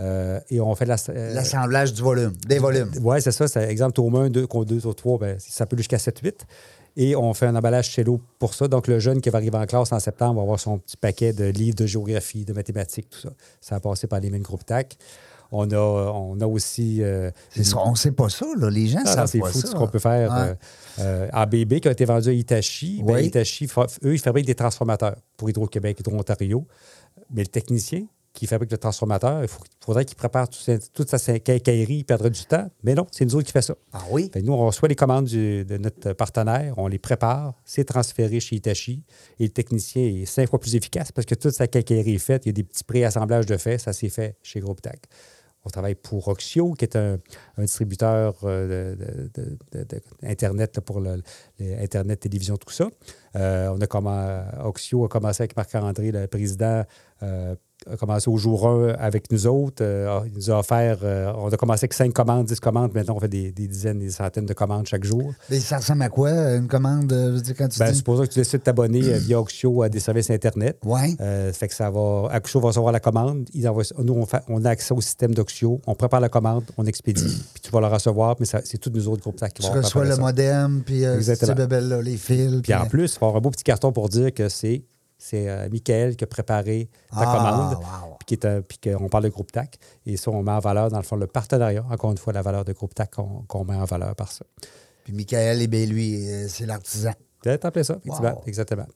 Euh, et on fait la, euh, L'assemblage du volume, des volumes. oui, c'est ça. C'est exemple, tome 1, 2, 2 ou 3, ben, ça peut aller jusqu'à 7, 8. Et on fait un emballage cello pour ça. Donc, le jeune qui va arriver en classe en septembre va avoir son petit paquet de livres de géographie, de mathématiques, tout ça. Ça va passer par les mêmes groupes TAC. On a, on a aussi. euh, ça, on sait pas ça, là. Les gens ah, savent c'est pas fou ça. ce qu'on peut faire. Ouais. euh, euh, ABB qui a été vendu à Hitachi. Ben, Oui. Hitachi, fa- eux, ils fabriquent des transformateurs pour Hydro-Québec, Hydro-Ontario. Mais le technicien qui fabrique le transformateur, il faut- faudrait qu'il prépare tout toute sa quincaillerie, il perdrait du temps. Mais non, c'est nous autres qui fait ça. Ah oui? Fait nous, on reçoit les commandes du- de notre partenaire, on les prépare, c'est transféré chez Hitachi et le technicien est cinq fois plus efficace parce que toute sa quincaillerie est faite. Il y a des petits préassemblages de faits, ça s'est fait chez Groupe TAC. On travaille pour Oxio, qui est un, un distributeur euh, de, de- de- de- Internet là, pour le, le Internet, télévision, tout ça. Euh, on a comment, Oxio a commencé avec Marc-André, le président, a commencé au jour 1 avec nous autres. Euh, il nous a offert, euh, on a commencé avec 5 commandes, 10 commandes. Maintenant, on fait des, des dizaines, des centaines de commandes chaque jour. Mais ça ressemble à quoi, une commande, euh, je veux dire, quand tu Ben, dis... supposons que tu décides de t'abonner euh, via Oxio à des services Internet. Ouais. Euh, fait que ça va. Oxio va recevoir la commande. Ils envoient- nous, on, fait- on a accès au système d'Oxio. On prépare la commande, on expédie. *clears throat* puis tu vas la recevoir, mais c'est tous nous autres groupes qui Tu vont reçois préparer le ça. modem, puis euh, ces bébelles-là, les fils. Puis en plus, il va y avoir un beau petit carton pour dire que c'est c'est euh, Michael qui a préparé ta Ah, commande, wow. puis qu'on parle de groupe TAC. Et ça, on met en valeur, dans le fond, le partenariat. Encore une fois, la valeur de groupe TAC qu'on met en valeur par ça. Puis Michael, eh bien, lui, euh, c'est l'artisan. Appeler ça, effectivement. Wow. Exactement.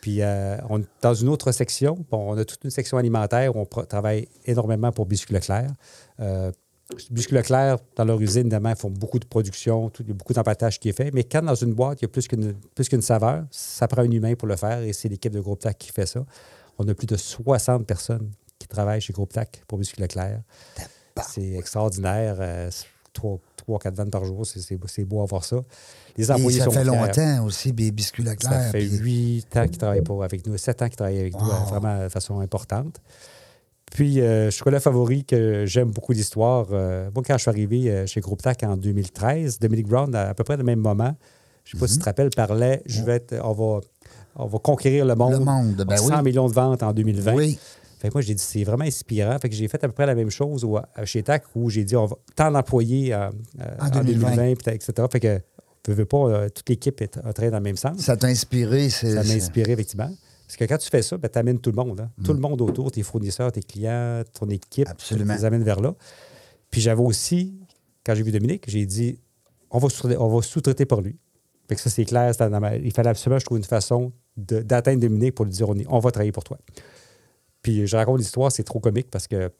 Puis, euh, on, dans une autre section, bon, on a toute une section alimentaire où on travaille énormément pour Biscuit Leclerc. Euh, Biscuit Leclerc, dans leur usine, évidemment, ils font beaucoup de production, tout- il y a beaucoup d'empattage qui est fait. Mais quand dans une boîte, il y a plus qu'une plus qu'une saveur, ça prend un humain pour le faire et c'est l'équipe de Groupe TAC qui fait ça. On a plus de 60 personnes qui travaillent chez Groupe TAC pour Biscuit Leclerc. C'est extraordinaire. euh, trois, trois, quatre vannes par jour, c'est- beau à voir ça. Les Et employés ça sont fait fiers. longtemps aussi, des biscuits Leclerc. Ça fait puis- huit ans qu'ils travaillent avec nous, sept ans qu'ils travaillent avec nous, Wow. euh, vraiment de façon importante. Puis, euh, chocolat favori que j'aime beaucoup l'histoire. euh, moi, quand je suis arrivé euh, chez Groupe TAC en 2013, Dominique Brown, à, à peu près le même moment, je ne sais pas si tu te rappelles, parlait je vais être, on, va, on va conquérir le monde. Le monde, ben 100 oui. millions de ventes en 2020. Oui. Fait que moi, j'ai dit, c'est vraiment inspirant. Fait que j'ai fait à peu près la même chose chez TAC où j'ai dit, on va tant d'employés euh, euh, En en 2020. 2020, puis etc. Fait que, veux, veux pas, euh, toute l'équipe est en train dans le même sens. Ça t'a inspiré, c'est... Ça m'a inspiré, effectivement. Parce que quand tu fais ça, ben, tu amènes tout le monde. hein. Tout le monde autour, tes fournisseurs, tes clients, ton équipe. Absolument. Tu les amènes vers là. Puis j'avais aussi, quand j'ai vu Dominique, j'ai dit on va sous- sous-traiter pour lui. Fait que ça, c'est clair. Il fallait absolument que je trouve une façon d'atteindre Dominique pour lui dire on, est- on va travailler pour toi. Puis je raconte l'histoire, c'est trop comique parce que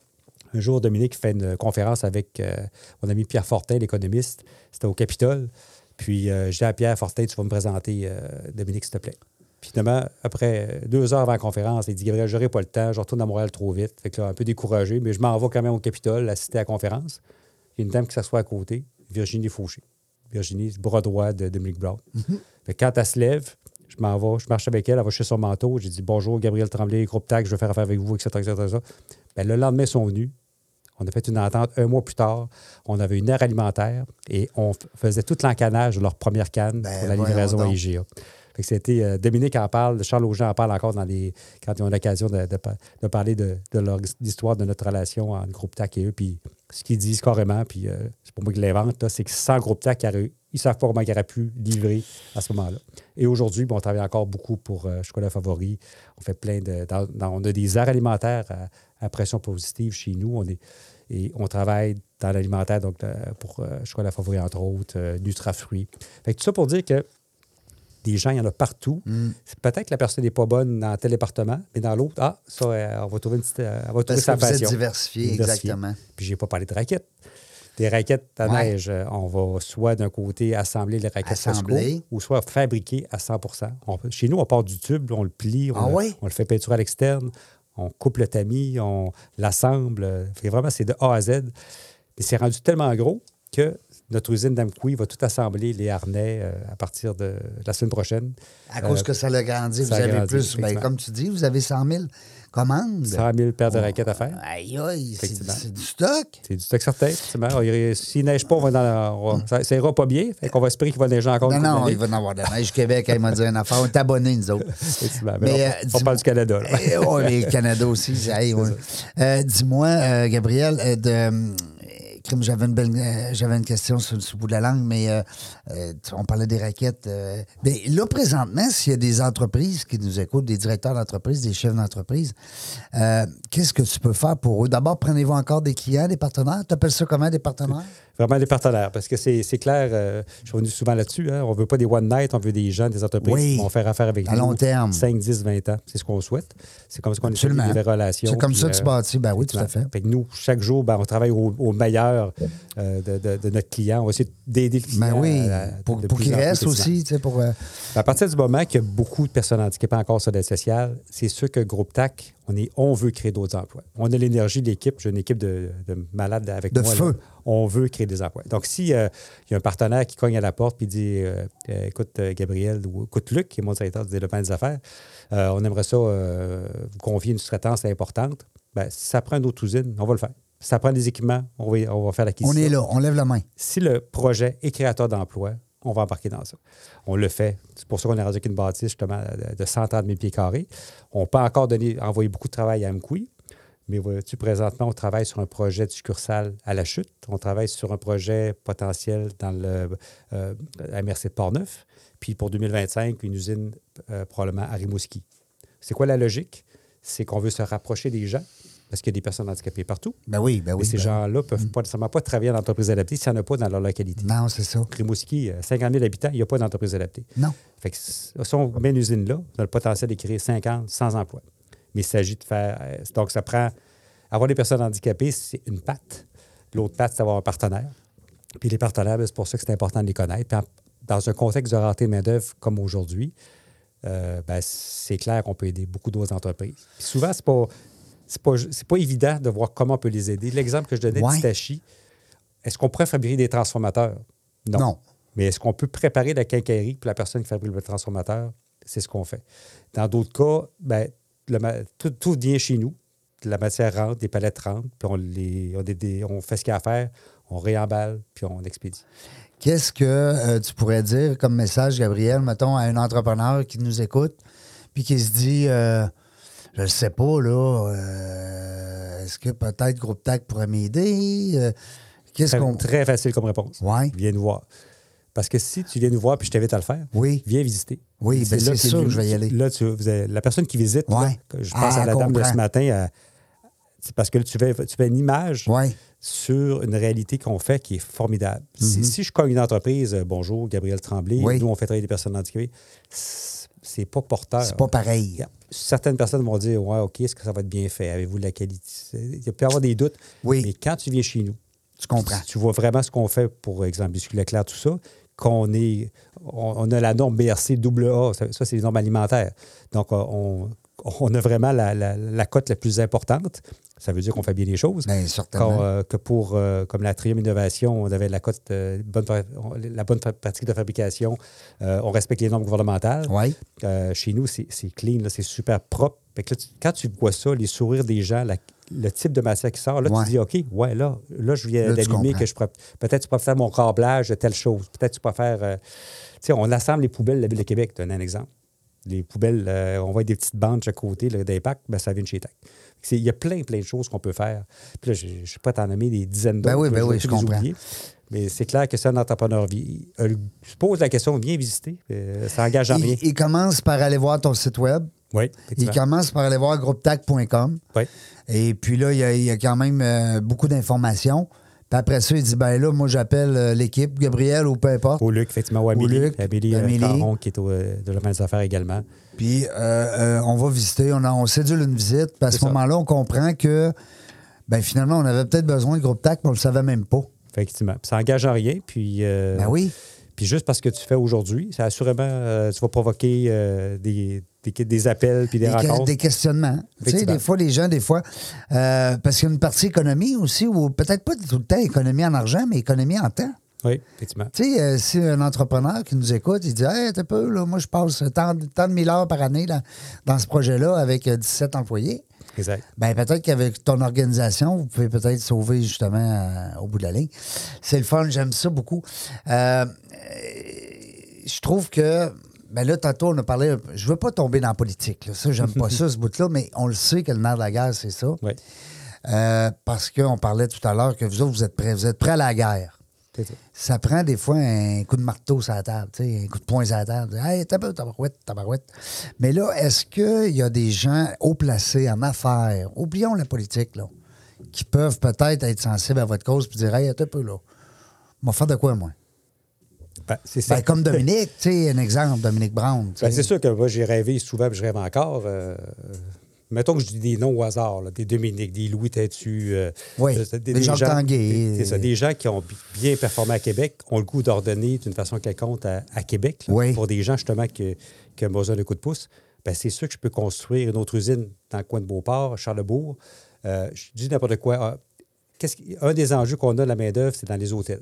un jour, Dominique fait une conférence avec euh, mon ami Pierre Fortin, l'économiste. C'était au Capitole. Puis euh, j'ai à Pierre Fortin, tu vas me présenter euh, Dominique, s'il te plaît. Puis finalement, après deux heures avant la conférence, il dit Gabriel, j'aurai pas le temps, je retourne à Montréal trop vite. Fait que là, un peu découragé, mais je m'en vais quand même au Capitole assister à la conférence. Il y a une dame qui s'assoit à côté, Virginie Fauché. Virginie, le bras droit de Dominique Brown. Fait que quand elle se lève, je m'en vais, je marche avec elle, elle va chercher son manteau. J'ai dit bonjour, Gabriel Tremblay, groupe TAC, je veux faire affaire avec vous, etc. etc., etc. Ben, le lendemain, ils sont venus. On a fait une entente un mois plus tard. On avait une aire alimentaire et on faisait tout l'encanage de leur première canne Ben, pour la livraison à. IGA. C'était euh, Dominique en parle, Charles Auger en parle encore quand ils ont l'occasion de, de pa- de parler de, l'histoire de notre relation entre Groupe TAC et eux. Puis ce qu'ils disent carrément, puis euh, c'est pour moi qui l'invente, là, c'est que sans Groupe TAC, ils ne savent pas comment ils auraient pu livrer à ce moment-là. Et aujourd'hui, on travaille encore beaucoup pour euh, Chocolat Favori. On fait plein de. on a des aires alimentaires à, pression positive chez nous. On est, et on travaille dans l'alimentaire donc, pour Chocolat Favori, entre autres, que tout ça pour dire que des gens, il y en a partout. Mm. Peut-être que la personne n'est pas bonne dans tel département, mais dans l'autre, ah, ça, euh, on va trouver, une petite, euh, on va trouver Parce sa que vous êtes passion. diversifié, exactement. Puis, j'ai pas parlé de raquettes. Des raquettes à Ouais. neige, euh, on va soit d'un côté assembler les raquettes Assembler. Costco, ou soit fabriquer à 100 On Chez nous, on part du tube, on le plie, on, Ah le, ouais? on le fait peinturer à l'externe, on coupe le tamis, on l'assemble. vraiment, c'est de A à Z. Mais c'est rendu tellement gros que notre usine d'Amqui va tout assembler les harnais euh, à partir de la semaine prochaine. À cause Euh, que ça l'a grandi, vous ça avez grandi, plus. Ben, comme tu dis, vous avez 100 000 commandes. 100 000 paires de raquettes à faire. Aïe, aïe, c'est du stock. C'est du stock certain, effectivement. S'il neige pas, on va dans, on va- ça, ça ira pas bien. Fait qu'on va espérer qu'il va neiger encore Non, non, il va en avoir de la neige. Québec, elle m'a dit une affaire. On est abonnés, nous autres. Effectivement. Mais, Mais, euh, on, parle du Canada. là. Ouais, le Canada aussi. *laughs* Dis-moi, Gabriel, de. J'avais une, euh, j'avais une question sur, le bout de la langue, mais euh, euh, on parlait des raquettes. mais là, présentement, s'il y a des entreprises qui nous écoutent, des directeurs d'entreprise, des chefs d'entreprise, qu'est-ce que tu peux faire pour eux? D'abord, prenez-vous encore des clients, des partenaires? Tu appelles ça comment, des partenaires? Vraiment des partenaires, parce que c'est clair, euh, je suis revenu souvent là-dessus. Hein, on veut pas des one night, on veut des gens, des entreprises Oui. qui vont faire affaire avec À nous. long terme. 5, 10, 20 ans. C'est ce qu'on souhaite. C'est comme ça qu'on essaie de des relations. C'est comme puis, ça que tu euh, bâtis. Ben oui, tout à fait. Fait que nous, chaque jour, ben, on travaille au, au meilleur euh, de, de- de notre client. On va essayer d'aider le client. Ben oui, à- à- pour, de pour restent pertinent. aussi, tu sais, pour... À partir du moment qu'il y a beaucoup de personnes handicapées encore sur l'aide sociale, c'est sûr que Groupe TAC, on, est, on veut créer d'autres emplois. On a l'énergie de l'équipe. J'ai une équipe de, de malades avec De moi. là. feu. On veut créer des emplois. Donc, s'il y a un partenaire qui cogne à la porte et dit euh, euh, Écoute, euh, Gabriel, ou écoute, Luc, qui est mon directeur du développement des affaires, euh, on aimerait ça euh, vous confier une sous-traitance importante. Ben, si ça prend une autre usine, on va le faire. Si ça prend des équipements, on va, on va faire on est là, on lève la main. si le projet est créateur d'emplois, on va embarquer dans ça. On le fait. C'est pour ça qu'on est rendu avec une bâtisse justement de de 130 000 pieds carrés. On peut encore donner, envoyer beaucoup de travail à Amqui, mais vois-tu, présentement, on travaille sur un projet de succursale à la chute. On travaille sur un projet potentiel dans le, euh, à MRC de Portneuf. Puis pour 2025, une usine euh, probablement à Rimouski. C'est quoi la logique? C'est qu'on veut se rapprocher des gens parce qu'il y a des personnes handicapées partout. Ben oui, ben oui. mais ces ben- gens-là ne peuvent pas nécessairement pas travailler en entreprise adaptée s'il n'y en a pas dans leur localité. Non, c'est ça. Rimouski, euh, 50 000 habitants, il n'y a pas d'entreprise adaptée. Non. Fait que si on met une usine là, on a le potentiel de créer 50, 100 emplois. Mais il s'agit de faire. euh, Donc, ça prend. Avoir des personnes handicapées, c'est une patte. L'autre patte, c'est d'avoir un partenaire. Puis les partenaires, ben, c'est pour ça que c'est important de les connaître. Puis en- dans un contexte de rareté de main-d'œuvre comme aujourd'hui, euh, ben, c'est clair qu'on peut aider beaucoup d'autres entreprises. Puis souvent, c'est pas. C'est pas, pas évident de voir comment on peut les aider. L'exemple que je donnais Ouais. est-ce qu'on pourrait fabriquer des transformateurs? Non. Mais est-ce qu'on peut préparer la quincaillerie pour la personne qui fabrique le transformateur? C'est ce qu'on fait. Dans d'autres cas, ben, le tout, tout vient chez nous. La matière rentre, des palettes rentrent, puis on, les, on, des- on fait ce qu'il y a à faire, on réemballe, puis on expédie. Qu'est-ce que euh, tu pourrais dire comme message, Gabriel, mettons, à un entrepreneur qui nous écoute, puis qui se dit, euh, je ne sais pas, là, euh, est-ce que peut-être Groupe TAC pourrait m'aider? Qu'est-ce Très, qu'on. très facile comme réponse. Ouais. Viens nous voir. Parce que si tu viens nous voir puis je t'invite à le faire, Oui. viens visiter. Oui, ben c'est que sûr que je vais y aller. Là, tu, vous avez- la personne qui visite, Ouais. je pense Ah, à la dame de comprends. ce matin, c'est parce que là, tu fais, tu fais une image sur une réalité qu'on fait qui est formidable. si, si je cogne une entreprise, euh, bonjour, Gabriel Tremblay, Mhm. Oui. nous, on fait travailler des personnes handicapées, c'est c'est pas porteur. C'est pas pareil. Yeah. Certaines personnes vont dire Ouais, OK, est-ce que ça va être bien fait? Avez-vous de la qualité? Il peut y avoir des doutes. Oui. Mais quand tu viens chez nous, Tu comprends. tu vois vraiment ce qu'on fait pour exemple Biscuit Leclerc, tout ça, qu'on est. On, on a la norme BRC AA, ça, ça, c'est les normes alimentaires. Donc, on, on a vraiment la, la- la cote la plus importante. Ça veut dire qu'on fait bien les choses. Bien, Quand, certainement. euh, que pour, euh, comme la trième innovation, on avait la cote, euh, bonne, la bonne pratique de fabrication, euh, on respecte les normes gouvernementales. Oui. Euh, chez nous, c'est clean, c'est super propre. Fait que là, tu- quand tu vois ça, les sourires des gens, la- le type de matière qui sort, là, Ouais. tu dis, OK, ouais, là, là je viens d'allumer que je pourrais. Peut-être tu peux faire mon câblage de telle chose. Peut-être tu peux faire. euh, tu sais, on assemble les poubelles de la Ville de Québec, tu un exemple. Les poubelles, euh, on voit des petites bandes de chaque côté d'impact, ben, ça vient de chez TAC. C'est- Il y a plein, plein de choses qu'on peut faire. Puis là, je ne suis pas t'en nommer des dizaines d'autres. Ben oui, ben je oui, je comprends. oublier. Mais c'est clair que si un entrepreneur vit, euh, se pose la question, viens visiter. ça engage en rien. Il, il commence par aller voir ton site web. Oui, Il commence par aller voir groupetac.com. Oui. Et puis là, il y a, il y a quand même euh, beaucoup d'informations. Puis après ça, il dit ben là, moi, j'appelle euh, l'équipe, Gabriel ou peu importe. Au Luc, effectivement, ou Amélie. Luc, Amélie, euh, Amélie. Qui est au, de la des affaires également. Puis on va visiter, on, a- on sédule une visite. Puis à ce moment-là, on comprend que ben finalement, on avait peut-être besoin de GroupeTac, mais on ne le savait même pas. Effectivement. Puis ça engage en rien. Puis, Ben oui. Puis juste parce que tu fais aujourd'hui, ça assurément, euh, tu vas provoquer euh, des, des, des appels puis des, rencontres. des questionnements. Tu sais, des fois, les gens, des fois, euh, parce qu'il y a une partie économie aussi, ou peut-être pas tout le temps économie en argent, mais économie en temps. Oui, effectivement. Tu sais, euh, si un entrepreneur qui nous écoute, il dit Hey, t'as peu, là, moi, je passe tant, tant de mille heures par année dans, dans ce projet-là avec euh, 17 employés. Exact. Ben peut-être qu'avec ton organisation, vous pouvez peut-être sauver justement euh, au bout de la ligne. C'est le fun, j'aime ça beaucoup. Euh, je trouve que ben là, tantôt, on a parlé. Je veux pas tomber dans la politique. Là. Ça, j'aime pas ça, ce *laughs* bout-là, mais on le sait que le nerf de la guerre, c'est ça. Oui, Euh, parce qu'on parlait tout à l'heure que vous autres, vous êtes prêts. Vous êtes prêts à la guerre. Ça. Ça prend des fois un coup de marteau sur la table, un coup de poing sur la table. Hey, t'as peu, tabarouette, tabarouette. Mais là, est-ce qu'il y a des gens haut placés en affaires, oublions la politique, là, qui peuvent peut-être être sensibles à votre cause et dire Hey, t'as peu, là. M'en faire de quoi, moi? Ben, c'est ça. Ben, comme Dominique, *laughs* tu sais, un exemple, Dominique Brown. Ben, c'est sûr que moi, j'ai rêvé souvent, puis je rêve encore. euh, mettons que je dis des noms au hasard, là, des Dominique, des Louis Têtu. euh, Oui, euh, des Tanguay. des- C'est ça, des gens qui ont bi- bien performé à Québec, ont le goût d'ordonner d'une façon quelconque à, à Québec, là, Oui. pour des gens justement qui, qui ont besoin d'un coup de pouce. Ben, c'est sûr que je peux construire une autre usine dans le coin de Beauport, Charlebourg. Euh, je dis n'importe quoi. Ah, un des enjeux qu'on a de la main-d'œuvre, c'est dans les hôtels,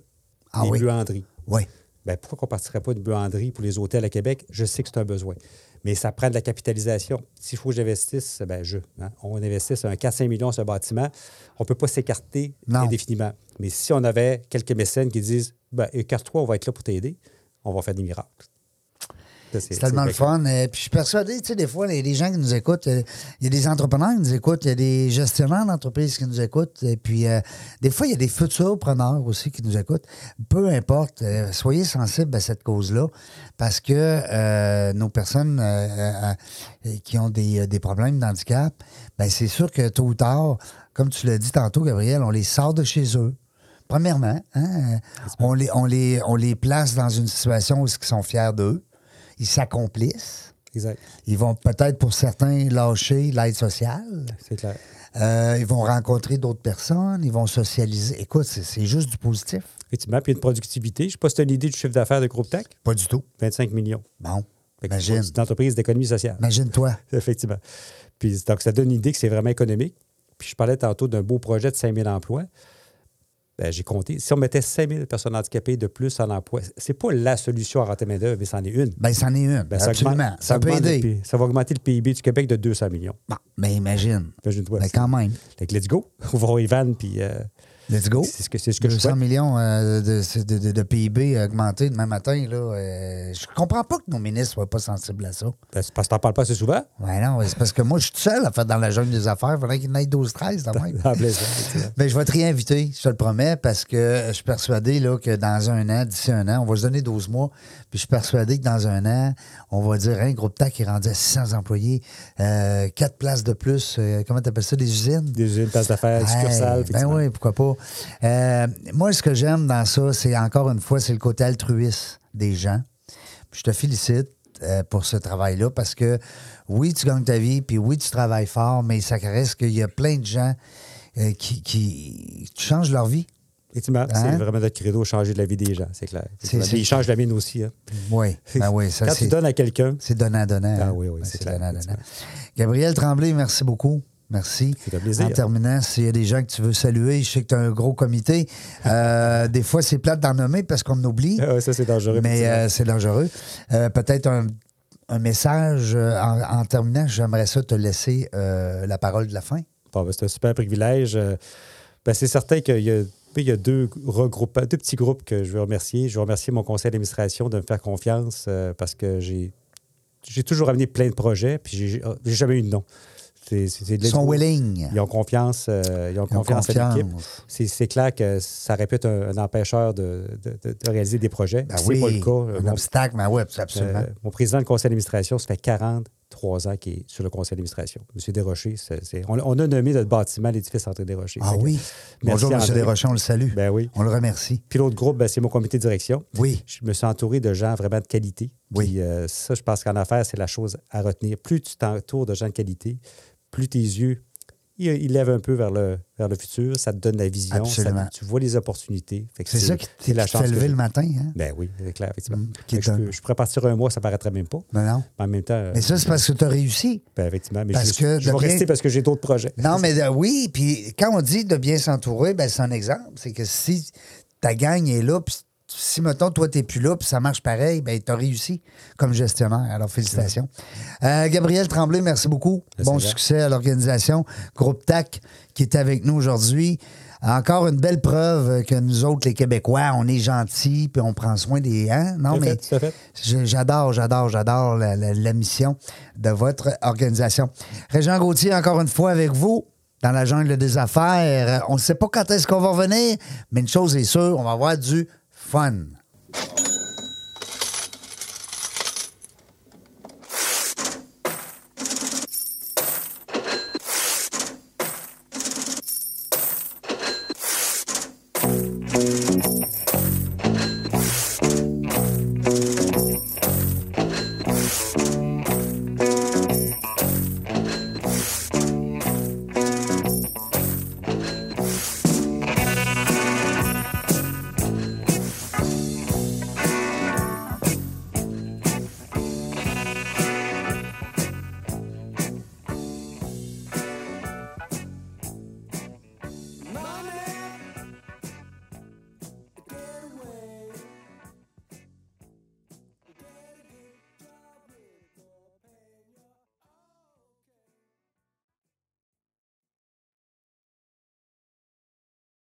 Ah les oui. buanderies. Oui. Ben, pourquoi qu'on ne partirait pas de buanderie pour les hôtels à Québec? Je sais que c'est un besoin. Mais ça prend de la capitalisation. S'il faut que j'investisse, ben je. hein, on investisse un 4-5 millions sur un bâtiment. On ne peut pas s'écarter indéfiniment. Mais si on avait quelques mécènes qui disent ben, écarte-toi, on va être là pour t'aider, on va faire des miracles. C'est tellement le fun. Euh, puis je suis persuadé, tu sais, des fois, les, les gens qui nous écoutent, euh, il y a des entrepreneurs qui nous écoutent, il y a des gestionnaires d'entreprises qui nous écoutent, et puis euh, des fois, il y a des futurs preneurs aussi qui nous écoutent. Peu importe, euh, soyez sensibles à cette cause-là, parce que nos personnes qui ont des, des problèmes d'handicap, ben c'est sûr que tôt ou tard, comme tu l'as dit tantôt, Gabriel, on les sort de chez eux. Premièrement, hein, on, les, on, les, on les place dans une situation où ils sont fiers d'eux. Ils s'accomplissent. Exact. Ils vont peut-être, pour certains, lâcher l'aide sociale. C'est clair. Euh, ils vont rencontrer d'autres personnes. Ils vont socialiser. Écoute, c'est c'est juste du positif. Effectivement, puis une productivité. Je ne sais pas si tu as une idée du chiffre d'affaires de Groupe Tech? Pas du tout. 25 millions. Bon. Imagine. C'est une entreprise d'économie sociale. Imagine-toi. *laughs* Effectivement. Puis, donc, ça donne une idée que c'est vraiment économique. Puis, je parlais tantôt d'un beau projet de 5 000 emplois. Ben, j'ai compté. Si on mettait 5 000 personnes handicapées de plus en emploi, c'est pas la solution à rentrer main-d'œuvre, mais c'en est une. Ben, c'en est une. Ben, ça absolument. augmente- ça peut le aider. Ça va augmenter le PIB du Québec de 200 millions. Bon, mais imagine. Imagine-toi. Ben, quand même. Fait que let's go. *laughs* On va voir Ivan, puis euh, Let's go. C'est ce que, c'est ce que je 200 souhaite. millions euh, de, de- de- PIB augmentés demain matin. Là, euh, je comprends pas que nos ministres soient pas sensibles à ça. Ben, c'est parce que t'en parles pas assez souvent. Ouais, non, c'est parce que moi, je suis tout seul à faire dans la jungle des affaires. Il faudrait qu'il y en ait 12-13 dans même. *laughs* Ben, je vais te réinviter, je te le promets, parce que je suis persuadé là, que dans un an, d'ici un an, on va se donner 12 mois, puis je suis persuadé que dans un an, on va dire un groupe TAC qui est rendu à 600 employés, euh, 4 places de plus, euh, comment tu appelles ça, des usines? Des usines, places d'affaires, succursales. Ben oui, pourquoi pas. Euh, moi, ce que j'aime dans ça, c'est encore une fois, c'est le côté altruiste des gens. Puis je te félicite euh, pour ce travail-là parce que oui, tu gagnes ta vie, puis oui, tu travailles fort, mais ça reste qu'il y a plein de gens qui, qui changent leur vie. Hein? c'est vraiment notre credo, changer la vie des gens, c'est clair. Ils changent la mienne aussi. hein. *laughs* Oui, ben oui, ça Quand tu donnes à quelqu'un, C'est donnant-donnant. Ah hein. oui, oui, Ouais, c'est donnant-donnant. effectivement. Gabriel Tremblay, merci beaucoup. Merci. C'est un plaisir. En terminant, s'il y a des gens que tu veux saluer, je sais que tu as un gros comité. Euh, *laughs* des fois, c'est plate d'en nommer parce qu'on oublie. Ah ouais, ça c'est dangereux. Mais euh, c'est dangereux. Euh, Peut-être un, un message en, en terminant, j'aimerais ça te laisser la parole de la fin. Bon, ben, c'est un super privilège. Ben, c'est certain qu'il y a, il y a deux, deux petits groupes que je veux remercier. Je veux remercier mon conseil d'administration de me faire confiance euh, parce que j'ai, j'ai toujours amené plein de projets, puis j'ai, j'ai jamais eu de. C'est, c'est- de Ils sont willing. Ils ont confiance, euh, ils ont Ils ont confiance, à l'équipe. confiance. C'est, c'est clair que ça aurait pu être un, un empêcheur de, de- de- de réaliser des projets. Ben c'est oui, pas le cas. Un Mon- obstacle, mais oui, absolument. euh, mon président du conseil d'administration, ça fait 43 ans qu'il est sur le conseil d'administration. Monsieur Desrochers, on, on a nommé notre bâtiment l'édifice André Desrochers. ah oui. Merci, Bonjour, M. Desrochers, on le salue. Ben oui. On le remercie. Puis l'autre groupe, ben, c'est mon comité de direction. Oui. Je me suis entouré de gens vraiment de qualité. Oui. Puis euh, ça, je pense qu'en affaires, c'est la chose à retenir. Plus tu t'entoures de gens de qualité, plus tes yeux, ils lèvent un peu vers le, vers le futur. Ça te donne la vision. ça- tu vois les opportunités. C'est ça qui, lever j'ai. le matin, hein? Ben oui, c'est clair, effectivement. Mm, que je, donne. peux- je pourrais partir un mois, ça paraîtrait même pas. Non, non. Mais en même temps, euh, Mais ça, c'est parce que tu as réussi. ben, effectivement, mais parce je, que je vais bien- rester parce que j'ai d'autres projets. Non, mais euh, oui, puis quand on dit de bien s'entourer, ben, c'est un exemple. C'est que si ta gang est là, puis si, mettons, toi, t'es plus là, puis ça marche pareil, ben, t'as réussi comme gestionnaire. Alors, félicitations. Euh, Gabriel Tremblay, merci beaucoup. Merci, bon succès à l'organisation. Groupe TAC qui est avec nous aujourd'hui. Encore une belle preuve que nous autres, les Québécois, on est gentils, puis on prend soin des... Hein? Non, mais J'adore, j'adore, j'adore la, la- la mission de votre organisation. Régent Gauthier, encore une fois avec vous, dans la jungle des affaires. On ne sait pas quand est-ce qu'on va revenir, mais une chose est sûre, on va avoir du fun.